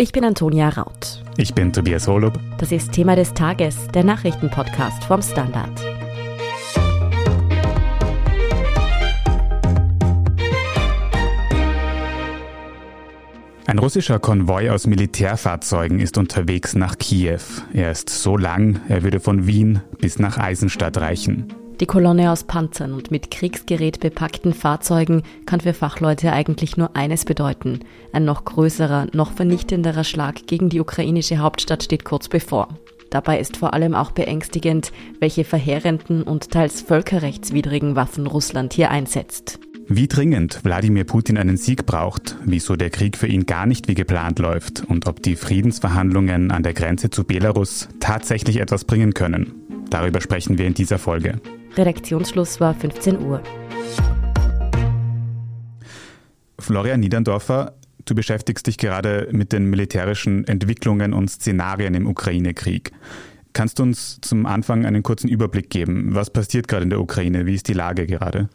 Ich bin Antonia Raut. Ich bin Tobias Holub. Das ist Thema des Tages, der Nachrichtenpodcast vom Standard. Ein russischer Konvoi aus Militärfahrzeugen ist unterwegs nach Kiew. Er ist so lang, er würde von Wien bis nach Eisenstadt reichen. Die Kolonne aus Panzern und mit Kriegsgerät bepackten Fahrzeugen kann für Fachleute eigentlich nur eines bedeuten. Ein noch größerer, noch vernichtenderer Schlag gegen die ukrainische Hauptstadt steht kurz bevor. Dabei ist vor allem auch beängstigend, welche verheerenden und teils völkerrechtswidrigen Waffen Russland hier einsetzt. Wie dringend Wladimir Putin einen Sieg braucht, wieso der Krieg für ihn gar nicht wie geplant läuft und ob die Friedensverhandlungen an der Grenze zu Belarus tatsächlich etwas bringen können. Darüber sprechen wir in dieser Folge. Redaktionsschluss war 15 Uhr. Florian Niederndorfer, du beschäftigst dich gerade mit den militärischen Entwicklungen und Szenarien im Ukraine-Krieg. Kannst du uns zum Anfang einen kurzen Überblick geben? Was passiert gerade in der Ukraine? Wie ist die Lage gerade?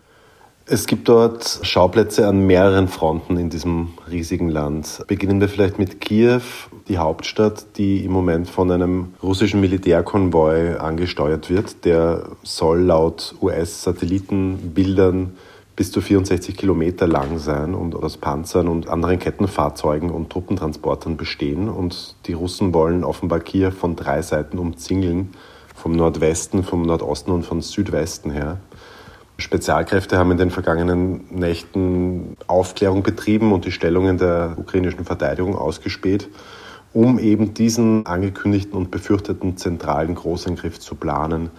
Es gibt dort Schauplätze an mehreren Fronten in diesem riesigen Land. Beginnen wir vielleicht mit Kiew, die Hauptstadt, die im Moment von einem russischen Militärkonvoi angesteuert wird. Der soll laut US-Satellitenbildern bis zu 64 Kilometer lang sein und aus Panzern und anderen Kettenfahrzeugen und Truppentransportern bestehen. Und die Russen wollen offenbar Kiew von drei Seiten umzingeln, vom Nordwesten, vom Nordosten und von Südwesten her. Spezialkräfte haben in den vergangenen Nächten Aufklärung betrieben und die Stellungen der ukrainischen Verteidigung ausgespäht, um eben diesen angekündigten und befürchteten zentralen Großangriff zu planen,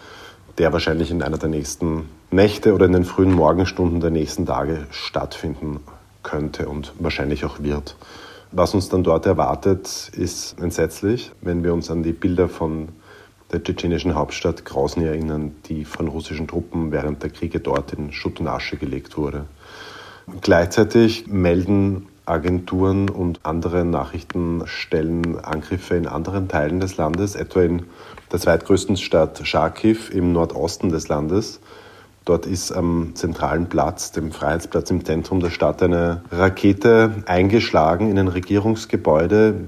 der wahrscheinlich in einer der nächsten Nächte oder in den frühen Morgenstunden der nächsten Tage stattfinden könnte und wahrscheinlich auch wird. Was uns dann dort erwartet, ist entsetzlich, wenn wir uns an die Bilder von der tschetschenischen Hauptstadt Grosny erinnern, die von russischen Truppen während der Kriege dort in Schutt und Asche gelegt wurde. Gleichzeitig melden Agenturen und andere Nachrichtenstellen Angriffe in anderen Teilen des Landes, etwa in der zweitgrößten Stadt Charkiw im Nordosten des Landes. Dort ist am zentralen Platz, dem Freiheitsplatz im Zentrum der Stadt, eine Rakete eingeschlagen in ein Regierungsgebäude,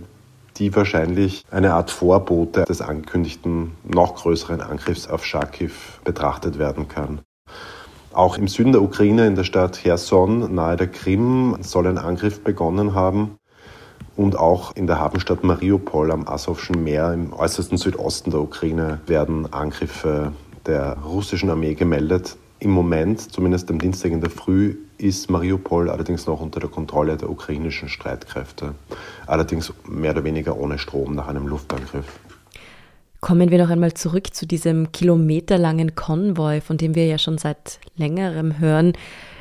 die wahrscheinlich eine Art Vorbote des angekündigten noch größeren Angriffs auf Charkiw betrachtet werden kann. Auch im Süden der Ukraine, in der Stadt Cherson nahe der Krim, soll ein Angriff begonnen haben. Und auch in der Hafenstadt Mariupol am Asowschen Meer im äußersten Südosten der Ukraine werden Angriffe der russischen Armee gemeldet. Im Moment, zumindest am Dienstag in der Früh, ist Mariupol allerdings noch unter der Kontrolle der ukrainischen Streitkräfte. Allerdings mehr oder weniger ohne Strom nach einem Luftangriff. Kommen wir noch einmal zurück zu diesem kilometerlangen Konvoi, von dem wir ja schon seit längerem hören.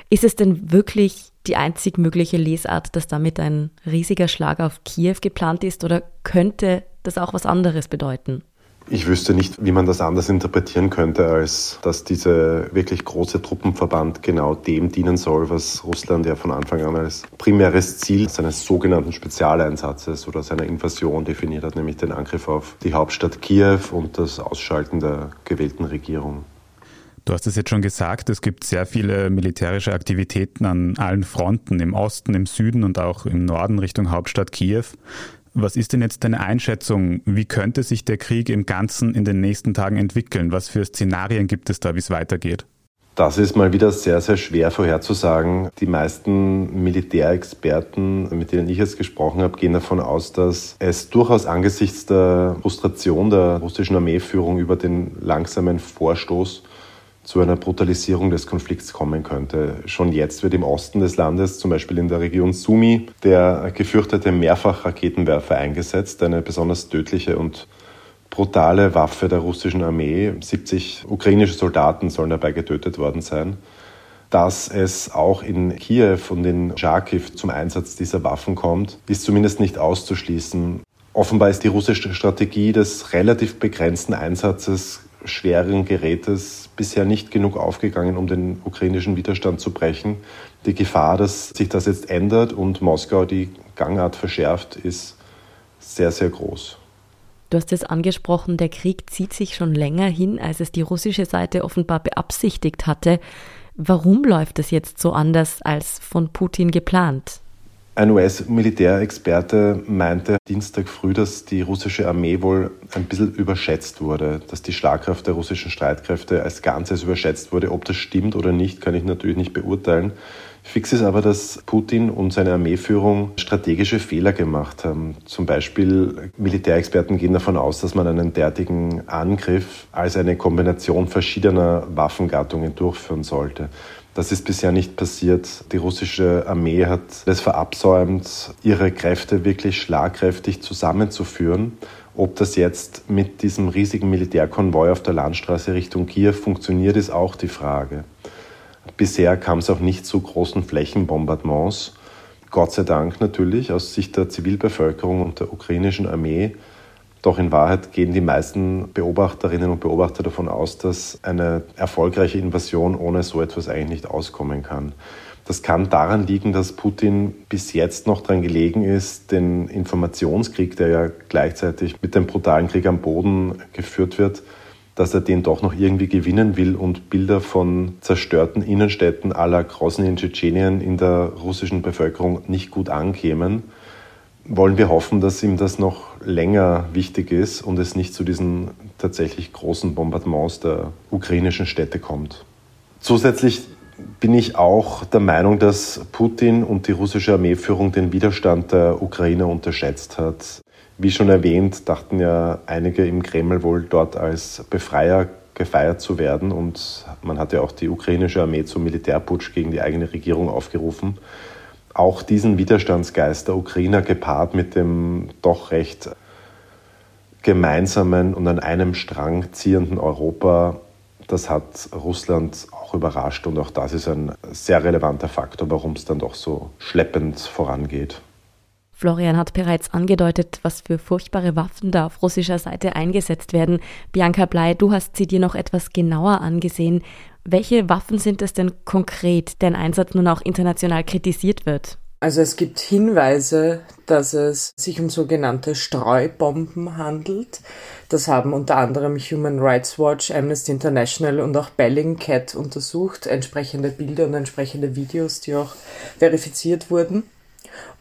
Ist es denn wirklich die einzig mögliche Lesart, dass damit ein riesiger Schlag auf Kiew geplant ist oder könnte das auch was anderes bedeuten? Ich wüsste nicht, wie man das anders interpretieren könnte, als dass dieser wirklich große Truppenverband genau dem dienen soll, was Russland ja von Anfang an als primäres Ziel seines sogenannten Spezialeinsatzes oder seiner Invasion definiert hat, nämlich den Angriff auf die Hauptstadt Kiew und das Ausschalten der gewählten Regierung. Du hast es jetzt schon gesagt, es gibt sehr viele militärische Aktivitäten an allen Fronten, im Osten, im Süden und auch im Norden Richtung Hauptstadt Kiew. Was ist denn jetzt deine Einschätzung? Wie könnte sich der Krieg im Ganzen in den nächsten Tagen entwickeln? Was für Szenarien gibt es da, wie es weitergeht? Das ist mal wieder sehr, sehr schwer vorherzusagen. Die meisten Militärexperten, mit denen ich jetzt gesprochen habe, gehen davon aus, dass es durchaus angesichts der Frustration der russischen Armeeführung über den langsamen Vorstoß zu einer Brutalisierung des Konflikts kommen könnte. Schon jetzt wird im Osten des Landes, zum Beispiel in der Region Sumi, der gefürchtete Mehrfachraketenwerfer eingesetzt, eine besonders tödliche und brutale Waffe der russischen Armee. 70 ukrainische Soldaten sollen dabei getötet worden sein. Dass es auch in Kiew und in Charkiw zum Einsatz dieser Waffen kommt, ist zumindest nicht auszuschließen. Offenbar ist die russische Strategie des relativ begrenzten Einsatzes schweren Gerätes bisher nicht genug aufgegangen, um den ukrainischen Widerstand zu brechen. Die Gefahr, dass sich das jetzt ändert und Moskau die Gangart verschärft, ist sehr, sehr groß. Du hast es angesprochen, der Krieg zieht sich schon länger hin, als es die russische Seite offenbar beabsichtigt hatte. Warum läuft es jetzt so anders als von Putin geplant? Ein US-Militärexperte meinte Dienstag früh, dass die russische Armee wohl ein bisschen überschätzt wurde, dass die Schlagkraft der russischen Streitkräfte als Ganzes überschätzt wurde. Ob das stimmt oder nicht, kann ich natürlich nicht beurteilen. Fix ist aber, dass Putin und seine Armeeführung strategische Fehler gemacht haben. Zum Beispiel Militärexperten gehen davon aus, dass man einen derartigen Angriff als eine Kombination verschiedener Waffengattungen durchführen sollte. Das ist bisher nicht passiert. Die russische Armee hat es verabsäumt, ihre Kräfte wirklich schlagkräftig zusammenzuführen. Ob das jetzt mit diesem riesigen Militärkonvoi auf der Landstraße Richtung Kiew funktioniert, ist auch die Frage. Bisher kam es auch nicht zu großen Flächenbombardements. Gott sei Dank natürlich aus Sicht der Zivilbevölkerung und der ukrainischen Armee doch in Wahrheit gehen die meisten Beobachterinnen und Beobachter davon aus, dass eine erfolgreiche Invasion ohne so etwas eigentlich nicht auskommen kann. Das kann daran liegen, dass Putin bis jetzt noch daran gelegen ist, den Informationskrieg, der ja gleichzeitig mit dem brutalen Krieg am Boden geführt wird, dass er den doch noch irgendwie gewinnen will und Bilder von zerstörten Innenstädten aller Grosny in Tschetschenien in der russischen Bevölkerung nicht gut ankämen wollen wir hoffen, dass ihm das noch länger wichtig ist und es nicht zu diesen tatsächlich großen Bombardements der ukrainischen Städte kommt. Zusätzlich bin ich auch der Meinung, dass Putin und die russische Armeeführung den Widerstand der Ukrainer unterschätzt hat. Wie schon erwähnt, dachten ja einige im Kreml wohl dort als Befreier gefeiert zu werden und man hat ja auch die ukrainische Armee zum Militärputsch gegen die eigene Regierung aufgerufen auch diesen Widerstandsgeist der Ukrainer gepaart mit dem doch recht gemeinsamen und an einem Strang ziehenden Europa, das hat Russland auch überrascht und auch das ist ein sehr relevanter Faktor, warum es dann doch so schleppend vorangeht. Florian hat bereits angedeutet, was für furchtbare Waffen da auf russischer Seite eingesetzt werden. Bianca Blei, du hast sie dir noch etwas genauer angesehen. Welche Waffen sind es denn konkret, deren Einsatz nun auch international kritisiert wird? Also es gibt Hinweise, dass es sich um sogenannte Streubomben handelt. Das haben unter anderem Human Rights Watch, Amnesty International und auch Bellingcat untersucht, entsprechende Bilder und entsprechende Videos, die auch verifiziert wurden.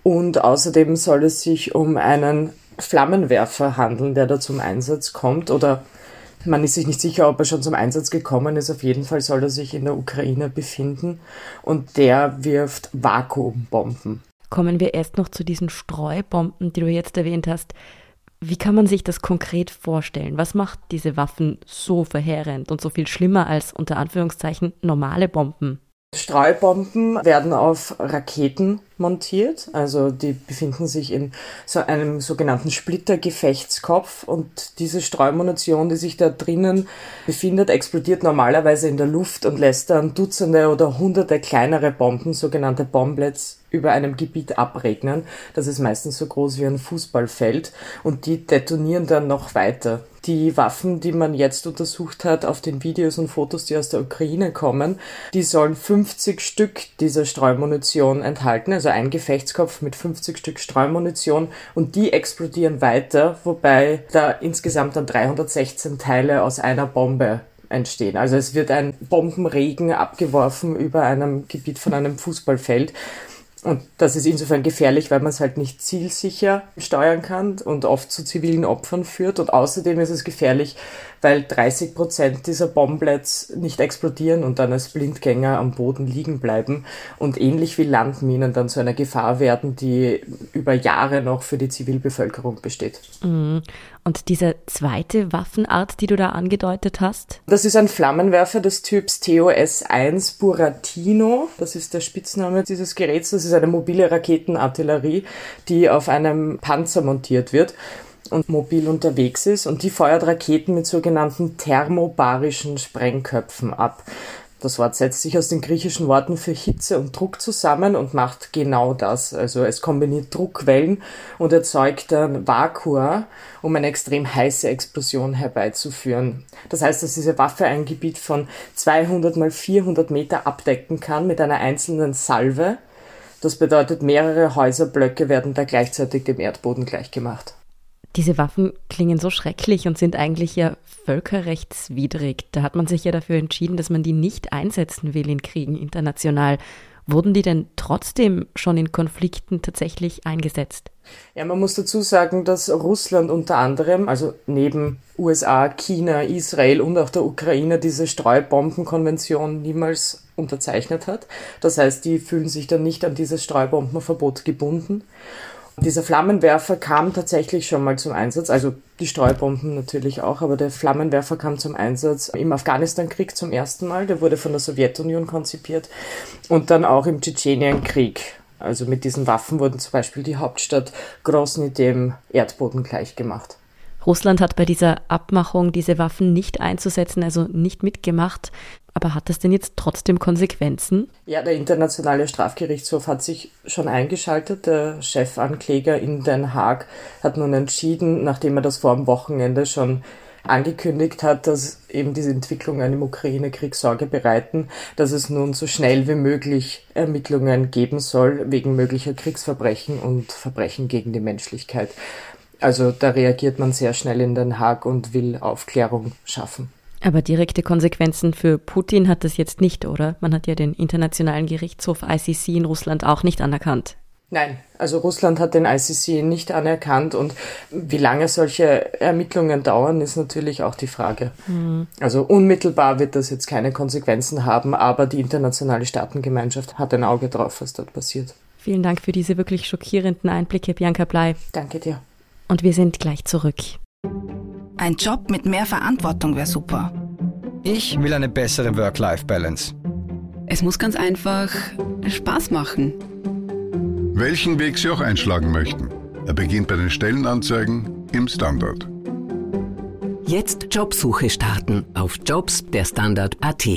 Und außerdem soll es sich um einen Flammenwerfer handeln, der da zum Einsatz kommt oder man ist sich nicht sicher, ob er schon zum Einsatz gekommen ist. Auf jeden Fall soll er sich in der Ukraine befinden und der wirft Vakuumbomben. Kommen wir erst noch zu diesen Streubomben, die du jetzt erwähnt hast. Wie kann man sich das konkret vorstellen? Was macht diese Waffen so verheerend und so viel schlimmer als unter Anführungszeichen normale Bomben? Streubomben werden auf Raketen montiert. Also die befinden sich in so einem sogenannten Splittergefechtskopf und diese Streumunition, die sich da drinnen befindet, explodiert normalerweise in der Luft und lässt dann Dutzende oder Hunderte kleinere Bomben, sogenannte Bomblets, über einem Gebiet abregnen. Das ist meistens so groß wie ein Fußballfeld und die detonieren dann noch weiter. Die Waffen, die man jetzt untersucht hat auf den Videos und Fotos, die aus der Ukraine kommen, die sollen 50 Stück dieser Streumunition enthalten, also ein Gefechtskopf mit 50 Stück Streumunition und die explodieren weiter, wobei da insgesamt dann 316 Teile aus einer Bombe entstehen. Also es wird ein Bombenregen abgeworfen über einem Gebiet von einem Fußballfeld. Und das ist insofern gefährlich, weil man es halt nicht zielsicher steuern kann und oft zu zivilen Opfern führt. Und außerdem ist es gefährlich, weil 30 Prozent dieser Bomblets nicht explodieren und dann als Blindgänger am Boden liegen bleiben und ähnlich wie Landminen dann zu einer Gefahr werden, die über Jahre noch für die Zivilbevölkerung besteht. Mhm. Und diese zweite Waffenart, die du da angedeutet hast? Das ist ein Flammenwerfer des Typs TOS-1 Buratino. Das ist der Spitzname dieses Geräts. Das ist eine mobile Raketenartillerie, die auf einem Panzer montiert wird und mobil unterwegs ist und die feuert Raketen mit sogenannten thermobarischen Sprengköpfen ab. Das Wort setzt sich aus den griechischen Worten für Hitze und Druck zusammen und macht genau das. Also es kombiniert Druckwellen und erzeugt dann Vakua, um eine extrem heiße Explosion herbeizuführen. Das heißt, dass diese Waffe ein Gebiet von 200 mal 400 Meter abdecken kann mit einer einzelnen Salve. Das bedeutet, mehrere Häuserblöcke werden da gleichzeitig dem Erdboden gleichgemacht. Diese Waffen klingen so schrecklich und sind eigentlich ja völkerrechtswidrig. Da hat man sich ja dafür entschieden, dass man die nicht einsetzen will in Kriegen international. Wurden die denn trotzdem schon in Konflikten tatsächlich eingesetzt? Ja, man muss dazu sagen, dass Russland unter anderem, also neben USA, China, Israel und auch der Ukraine diese Streubombenkonvention niemals unterzeichnet hat. Das heißt, die fühlen sich dann nicht an dieses Streubombenverbot gebunden. Dieser Flammenwerfer kam tatsächlich schon mal zum Einsatz, also die Streubomben natürlich auch, aber der Flammenwerfer kam zum Einsatz im Afghanistan-Krieg zum ersten Mal, der wurde von der Sowjetunion konzipiert und dann auch im Tschetschenienkrieg. Also mit diesen Waffen wurden zum Beispiel die Hauptstadt Grosny dem Erdboden gleichgemacht. Russland hat bei dieser Abmachung, diese Waffen nicht einzusetzen, also nicht mitgemacht. Aber hat das denn jetzt trotzdem Konsequenzen? Ja, der Internationale Strafgerichtshof hat sich schon eingeschaltet. Der Chefankläger in Den Haag hat nun entschieden, nachdem er das vor dem Wochenende schon angekündigt hat, dass eben diese Entwicklungen im Ukraine-Krieg Sorge bereiten, dass es nun so schnell wie möglich Ermittlungen geben soll wegen möglicher Kriegsverbrechen und Verbrechen gegen die Menschlichkeit. Also da reagiert man sehr schnell in Den Haag und will Aufklärung schaffen. Aber direkte Konsequenzen für Putin hat das jetzt nicht, oder? Man hat ja den Internationalen Gerichtshof ICC in Russland auch nicht anerkannt. Nein, also Russland hat den ICC nicht anerkannt und wie lange solche Ermittlungen dauern, ist natürlich auch die Frage. Mhm. Also unmittelbar wird das jetzt keine Konsequenzen haben, aber die internationale Staatengemeinschaft hat ein Auge drauf, was dort passiert. Vielen Dank für diese wirklich schockierenden Einblicke, Bianca Blei. Danke dir und wir sind gleich zurück. Ein Job mit mehr Verantwortung wäre super. Ich will eine bessere Work-Life-Balance. Es muss ganz einfach Spaß machen. Welchen Weg Sie auch einschlagen möchten. Er beginnt bei den Stellenanzeigen im Standard. Jetzt Jobsuche starten auf Jobs der Standard.at.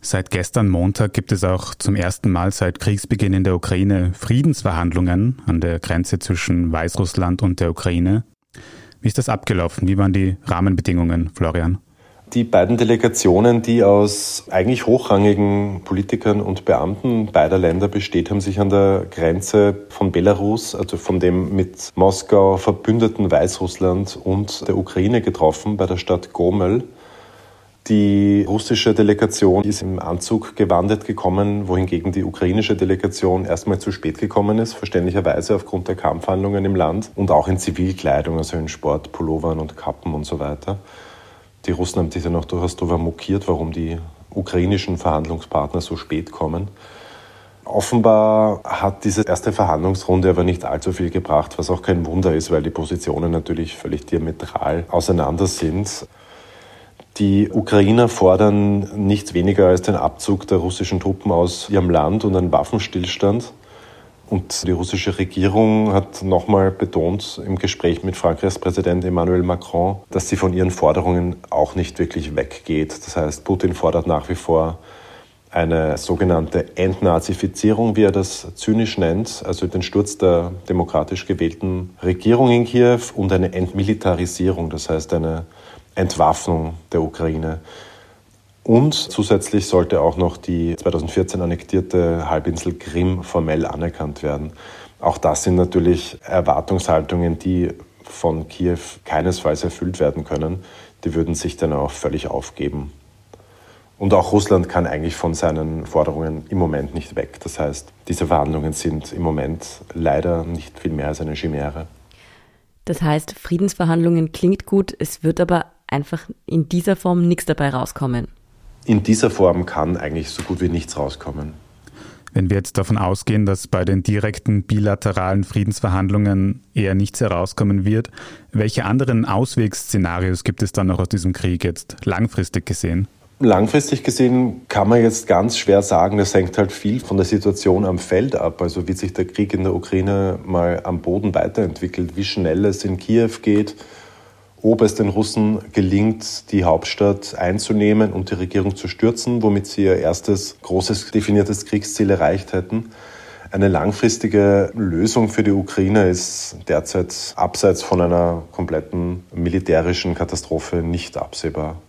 Seit gestern Montag gibt es auch zum ersten Mal seit Kriegsbeginn in der Ukraine Friedensverhandlungen an der Grenze zwischen Weißrussland und der Ukraine. Wie ist das abgelaufen? Wie waren die Rahmenbedingungen, Florian? Die beiden Delegationen, die aus eigentlich hochrangigen Politikern und Beamten beider Länder besteht, haben sich an der Grenze von Belarus, also von dem mit Moskau verbündeten Weißrussland und der Ukraine getroffen bei der Stadt Gomel. Die russische Delegation ist im Anzug gewandert gekommen, wohingegen die ukrainische Delegation erstmal zu spät gekommen ist, verständlicherweise aufgrund der Kampfhandlungen im Land und auch in Zivilkleidung, also in Sportpullovern und Kappen und so weiter. Die Russen haben sich dann auch durchaus darüber mokiert, warum die ukrainischen Verhandlungspartner so spät kommen. Offenbar hat diese erste Verhandlungsrunde aber nicht allzu viel gebracht, was auch kein Wunder ist, weil die Positionen natürlich völlig diametral auseinander sind. Die Ukrainer fordern nichts weniger als den Abzug der russischen Truppen aus ihrem Land und einen Waffenstillstand. Und die russische Regierung hat nochmal betont im Gespräch mit Frankreichs Präsident Emmanuel Macron, dass sie von ihren Forderungen auch nicht wirklich weggeht. Das heißt, Putin fordert nach wie vor eine sogenannte Entnazifizierung, wie er das zynisch nennt, also den Sturz der demokratisch gewählten Regierung in Kiew und eine Entmilitarisierung, das heißt eine Entwaffnung der Ukraine. Und zusätzlich sollte auch noch die 2014 annektierte Halbinsel Krim formell anerkannt werden. Auch das sind natürlich Erwartungshaltungen, die von Kiew keinesfalls erfüllt werden können. Die würden sich dann auch völlig aufgeben. Und auch Russland kann eigentlich von seinen Forderungen im Moment nicht weg. Das heißt, diese Verhandlungen sind im Moment leider nicht viel mehr als eine Chimäre. Das heißt, Friedensverhandlungen klingt gut, es wird aber einfach in dieser Form nichts dabei rauskommen. In dieser Form kann eigentlich so gut wie nichts rauskommen. Wenn wir jetzt davon ausgehen, dass bei den direkten bilateralen Friedensverhandlungen eher nichts herauskommen wird, welche anderen Auswegsszenarios gibt es dann noch aus diesem Krieg jetzt langfristig gesehen? Langfristig gesehen kann man jetzt ganz schwer sagen, das hängt halt viel von der Situation am Feld ab. Also wie sich der Krieg in der Ukraine mal am Boden weiterentwickelt, wie schnell es in Kiew geht, ob es den Russen gelingt, die Hauptstadt einzunehmen und die Regierung zu stürzen, womit sie ihr erstes großes definiertes Kriegsziel erreicht hätten. Eine langfristige Lösung für die Ukraine ist derzeit abseits von einer kompletten militärischen Katastrophe nicht absehbar.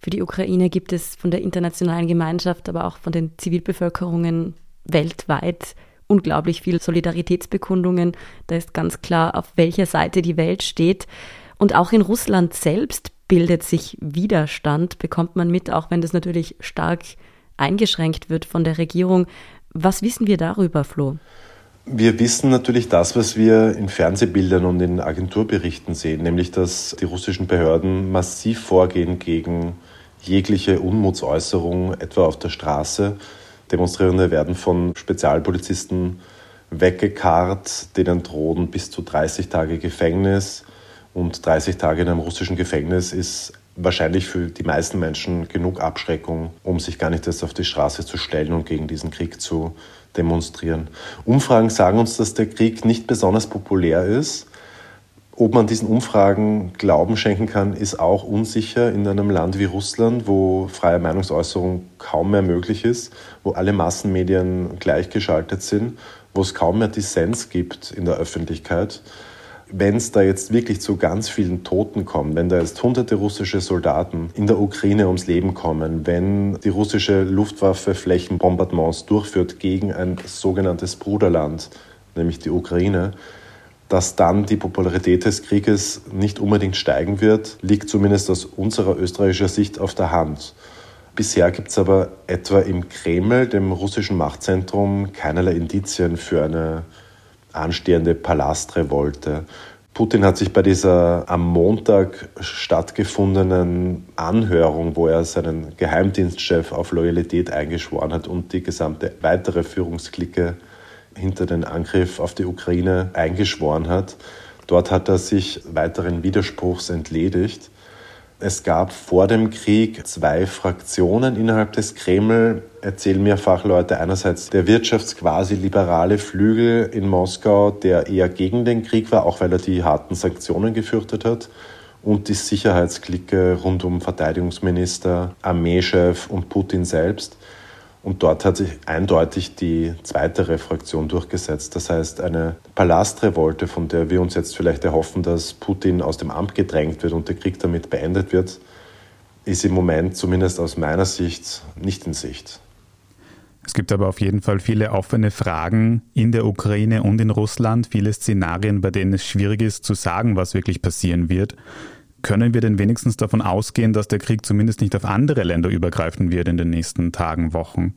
Für die Ukraine gibt es von der internationalen Gemeinschaft, aber auch von den Zivilbevölkerungen weltweit unglaublich viel Solidaritätsbekundungen. Da ist ganz klar, auf welcher Seite die Welt steht. Und auch in Russland selbst bildet sich Widerstand, bekommt man mit, auch wenn das natürlich stark eingeschränkt wird von der Regierung. Was wissen wir darüber, Flo? Wir wissen natürlich das, was wir in Fernsehbildern und in Agenturberichten sehen, nämlich dass die russischen Behörden massiv vorgehen gegen jegliche Unmutsäußerung, etwa auf der Straße. Demonstrierende werden von Spezialpolizisten weggekarrt, denen drohen bis zu 30 Tage Gefängnis. Und 30 Tage in einem russischen Gefängnis ist wahrscheinlich für die meisten Menschen genug Abschreckung, um sich gar nicht erst auf die Straße zu stellen und gegen diesen Krieg zu demonstrieren. Umfragen sagen uns, dass der Krieg nicht besonders populär ist. Ob man diesen Umfragen Glauben schenken kann, ist auch unsicher in einem Land wie Russland, wo freie Meinungsäußerung kaum mehr möglich ist, wo alle Massenmedien gleichgeschaltet sind, wo es kaum mehr Dissens gibt in der Öffentlichkeit wenn es da jetzt wirklich zu ganz vielen Toten kommt, wenn da jetzt hunderte russische Soldaten in der Ukraine ums Leben kommen, wenn die russische Luftwaffe Flächenbombardements durchführt gegen ein sogenanntes Bruderland, nämlich die Ukraine, dass dann die Popularität des Krieges nicht unbedingt steigen wird, liegt zumindest aus unserer österreichischer Sicht auf der Hand. Bisher gibt es aber etwa im Kreml, dem russischen Machtzentrum, keinerlei Indizien für eine anstehende Palastrevolte. Putin hat sich bei dieser am Montag stattgefundenen Anhörung, wo er seinen Geheimdienstchef auf Loyalität eingeschworen hat und die gesamte weitere Führungsklicke hinter den Angriff auf die Ukraine eingeschworen hat, dort hat er sich weiteren Widerspruchs entledigt. Es gab vor dem Krieg zwei Fraktionen innerhalb des Kreml, erzählen mir Fachleute. Einerseits der wirtschaftsquasi liberale Flügel in Moskau, der eher gegen den Krieg war, auch weil er die harten Sanktionen gefürchtet hat. Und die Sicherheitsklicke rund um Verteidigungsminister, Armeechef und Putin selbst. Und dort hat sich eindeutig die zweite Fraktion durchgesetzt. Das heißt, eine Palastrevolte, von der wir uns jetzt vielleicht erhoffen, dass Putin aus dem Amt gedrängt wird und der Krieg damit beendet wird, ist im Moment zumindest aus meiner Sicht nicht in Sicht. Es gibt aber auf jeden Fall viele offene Fragen in der Ukraine und in Russland, viele Szenarien, bei denen es schwierig ist zu sagen, was wirklich passieren wird. Können wir denn wenigstens davon ausgehen, dass der Krieg zumindest nicht auf andere Länder übergreifen wird in den nächsten Tagen, Wochen?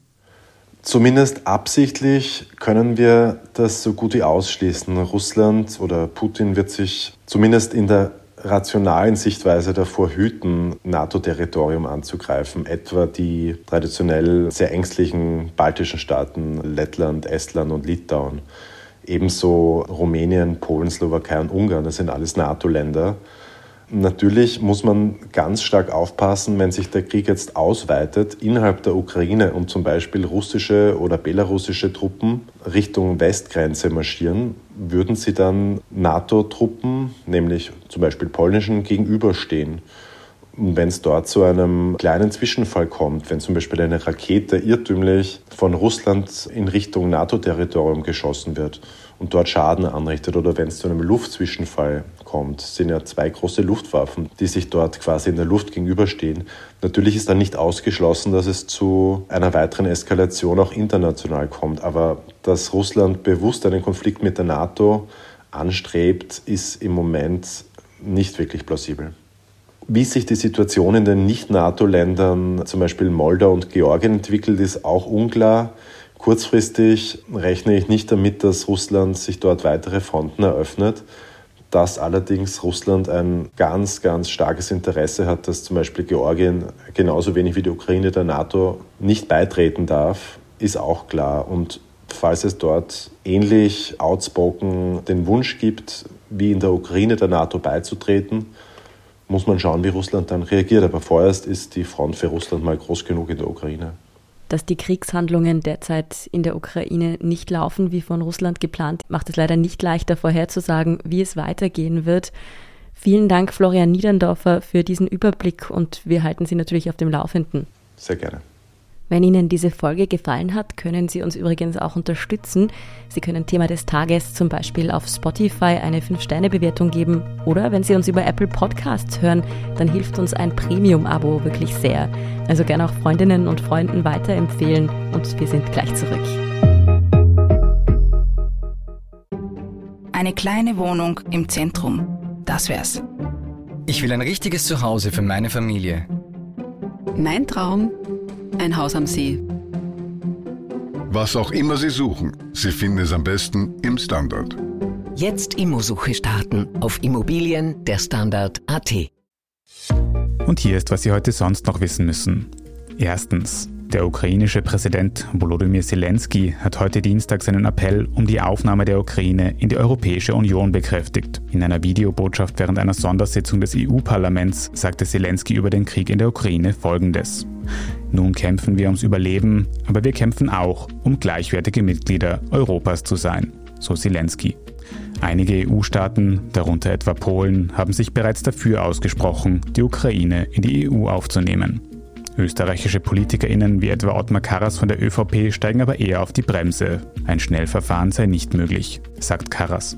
Zumindest absichtlich können wir das so gut wie ausschließen. Russland oder Putin wird sich zumindest in der rationalen Sichtweise davor hüten, NATO-Territorium anzugreifen, etwa die traditionell sehr ängstlichen baltischen Staaten Lettland, Estland und Litauen. Ebenso Rumänien, Polen, Slowakei und Ungarn, das sind alles NATO-Länder. Natürlich muss man ganz stark aufpassen, wenn sich der Krieg jetzt ausweitet innerhalb der Ukraine und zum Beispiel russische oder belarussische Truppen Richtung Westgrenze marschieren, würden sie dann NATO-Truppen, nämlich zum Beispiel polnischen, gegenüberstehen. Und wenn es dort zu einem kleinen Zwischenfall kommt, wenn zum Beispiel eine Rakete irrtümlich von Russland in Richtung NATO-Territorium geschossen wird und dort Schaden anrichtet oder wenn es zu einem Luftzwischenfall kommt. Sind ja zwei große Luftwaffen, die sich dort quasi in der Luft gegenüberstehen. Natürlich ist dann nicht ausgeschlossen, dass es zu einer weiteren Eskalation auch international kommt. Aber dass Russland bewusst einen Konflikt mit der NATO anstrebt, ist im Moment nicht wirklich plausibel. Wie sich die Situation in den Nicht-NATO-Ländern, zum Beispiel Moldau und Georgien, entwickelt, ist auch unklar. Kurzfristig rechne ich nicht damit, dass Russland sich dort weitere Fronten eröffnet dass allerdings Russland ein ganz, ganz starkes Interesse hat, dass zum Beispiel Georgien genauso wenig wie die Ukraine der NATO nicht beitreten darf, ist auch klar. Und falls es dort ähnlich outspoken den Wunsch gibt, wie in der Ukraine der NATO beizutreten, muss man schauen, wie Russland dann reagiert. Aber vorerst ist die Front für Russland mal groß genug in der Ukraine dass die Kriegshandlungen derzeit in der Ukraine nicht laufen wie von Russland geplant, macht es leider nicht leichter vorherzusagen, wie es weitergehen wird. Vielen Dank, Florian Niederndorfer, für diesen Überblick und wir halten Sie natürlich auf dem Laufenden. Sehr gerne. Wenn Ihnen diese Folge gefallen hat, können Sie uns übrigens auch unterstützen. Sie können Thema des Tages zum Beispiel auf Spotify eine 5-Sterne-Bewertung geben oder wenn Sie uns über Apple Podcasts hören, dann hilft uns ein Premium-Abo wirklich sehr. Also gerne auch Freundinnen und Freunden weiterempfehlen und wir sind gleich zurück. Eine kleine Wohnung im Zentrum. Das wär's. Ich will ein richtiges Zuhause für meine Familie. Mein Traum ein Haus am See. Was auch immer Sie suchen, Sie finden es am besten im Standard. Jetzt Immosuche starten auf Immobilien der Standard.at. Und hier ist, was Sie heute sonst noch wissen müssen. Erstens. Der ukrainische Präsident Volodymyr Zelensky hat heute Dienstag seinen Appell um die Aufnahme der Ukraine in die Europäische Union bekräftigt. In einer Videobotschaft während einer Sondersitzung des EU-Parlaments sagte Zelensky über den Krieg in der Ukraine Folgendes. Nun kämpfen wir ums Überleben, aber wir kämpfen auch, um gleichwertige Mitglieder Europas zu sein, so Zelensky. Einige EU-Staaten, darunter etwa Polen, haben sich bereits dafür ausgesprochen, die Ukraine in die EU aufzunehmen. Österreichische PolitikerInnen wie etwa Ottmar Karas von der ÖVP steigen aber eher auf die Bremse. Ein Schnellverfahren sei nicht möglich, sagt Karas.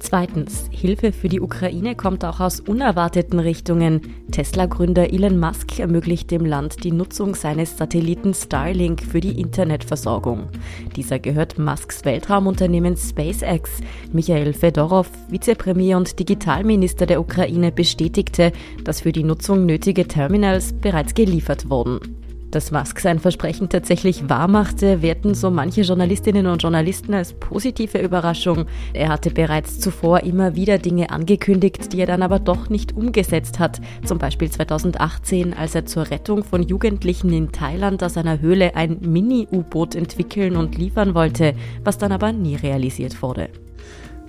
Zweitens, Hilfe für die Ukraine kommt auch aus unerwarteten Richtungen. Tesla-Gründer Elon Musk ermöglicht dem Land die Nutzung seines Satelliten Starlink für die Internetversorgung. Dieser gehört Musks Weltraumunternehmen SpaceX. Michael Fedorov, Vizepremier und Digitalminister der Ukraine, bestätigte, dass für die Nutzung nötige Terminals bereits geliefert wurden. Dass Musk sein Versprechen tatsächlich wahrmachte, werten so manche Journalistinnen und Journalisten als positive Überraschung. Er hatte bereits zuvor immer wieder Dinge angekündigt, die er dann aber doch nicht umgesetzt hat. Zum Beispiel 2018, als er zur Rettung von Jugendlichen in Thailand aus einer Höhle ein Mini-U-Boot entwickeln und liefern wollte, was dann aber nie realisiert wurde.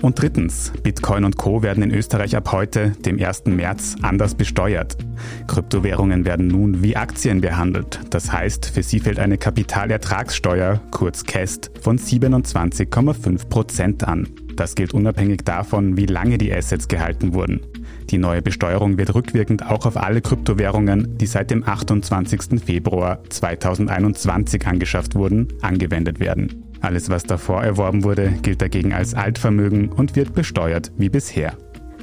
Und drittens, Bitcoin und Co werden in Österreich ab heute, dem 1. März, anders besteuert. Kryptowährungen werden nun wie Aktien behandelt. Das heißt, für sie fällt eine Kapitalertragssteuer, kurz KEST, von 27,5 Prozent an. Das gilt unabhängig davon, wie lange die Assets gehalten wurden. Die neue Besteuerung wird rückwirkend auch auf alle Kryptowährungen, die seit dem 28. Februar 2021 angeschafft wurden, angewendet werden. Alles, was davor erworben wurde, gilt dagegen als Altvermögen und wird besteuert wie bisher.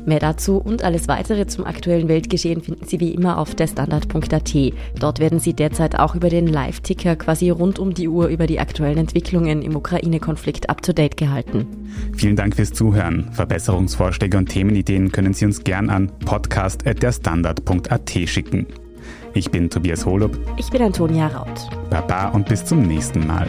Mehr dazu und alles weitere zum aktuellen Weltgeschehen finden Sie wie immer auf derstandard.at. Dort werden Sie derzeit auch über den Live-Ticker quasi rund um die Uhr über die aktuellen Entwicklungen im Ukraine-Konflikt up-to-date gehalten. Vielen Dank fürs Zuhören. Verbesserungsvorschläge und Themenideen können Sie uns gern an podcast.derstandard.at schicken. Ich bin Tobias Holub. Ich bin Antonia Raut. Baba und bis zum nächsten Mal.